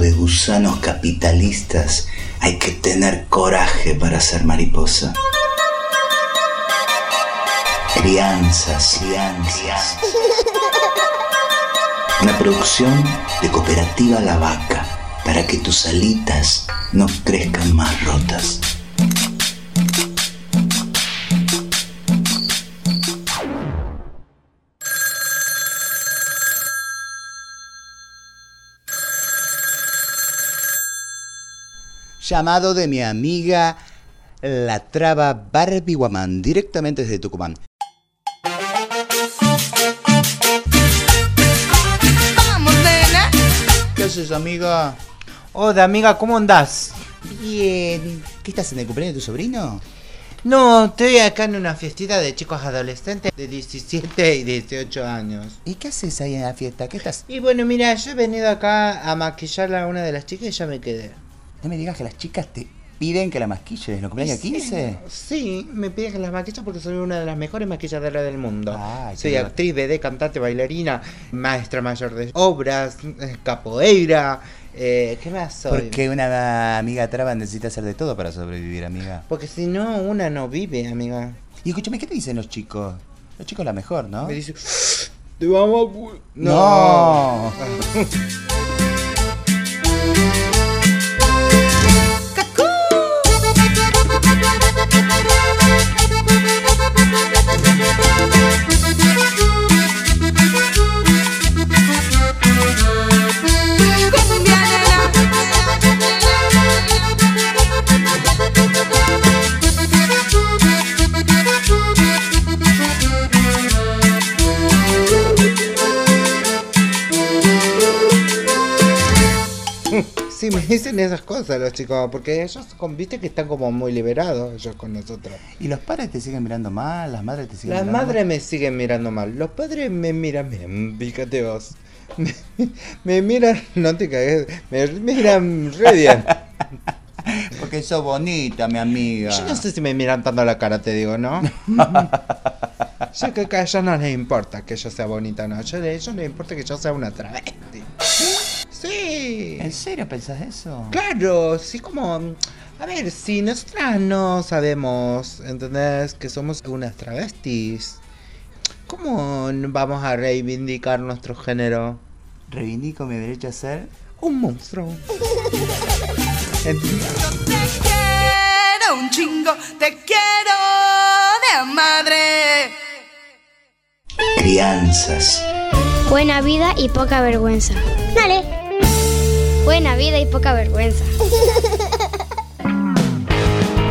de gusanos capitalistas hay que tener coraje para ser mariposa. Crianzas, crianzas. Una producción de Cooperativa La Vaca para que tus alitas no crezcan más rotas. Llamado de mi amiga la traba Barbie Guamán, directamente desde Tucumán. Vamos, nena. ¿Qué haces, amiga? Hola amiga, ¿cómo andás? Bien. ¿Qué estás en el cumpleaños de tu sobrino? No, estoy acá en una fiestita de chicos adolescentes de 17 y 18 años. ¿Y qué haces ahí en la fiesta? ¿Qué estás? Y bueno, mira, yo he venido acá a maquillar a una de las chicas y ya me quedé. No me digas que las chicas te piden que la maquilles el cumpleaños 15. Sí, me piden que las maquilles porque soy una de las mejores maquilladoras del mundo. Ay, soy actriz, BD, cantante, bailarina, maestra mayor de obras, eh, capoeira. Eh, ¿Qué más soy? Porque una amiga traba necesita hacer de todo para sobrevivir, amiga. Porque si no, una no vive, amiga. Y escúchame, ¿qué te dicen los chicos? Los chicos la mejor, ¿no? Me dice, te vamos a... pu-". No. Sí, me dicen esas cosas los chicos, porque ellos, viste que están como muy liberados ellos con nosotros. ¿Y los padres te siguen mirando mal? ¿Las madres te siguen Las mirando madres me siguen mirando mal, los padres me miran bien, fíjate vos. Me, me miran, no te cagues, me miran re bien. Porque sos bonita, mi amiga. Yo no sé si me miran tanto la cara, te digo, ¿no? Yo creo que a ellos no les importa que yo sea bonita, no. Yo, a ellos les importa que yo sea una travesti. Sí. ¿En serio pensás eso? Claro, sí como... A ver, si nosotras no sabemos, ¿entendés? Que somos unas travestis. ¿Cómo vamos a reivindicar nuestro género? Reivindico mi derecho a ser. Un monstruo. ¿Entendés? Te quiero un chingo, te quiero de madre. Crianzas. Buena vida y poca vergüenza. Dale. Buena vida y poca vergüenza.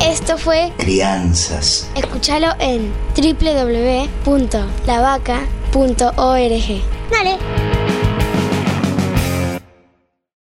Esto fue Crianzas. Escúchalo en www.lavaca.org. Dale.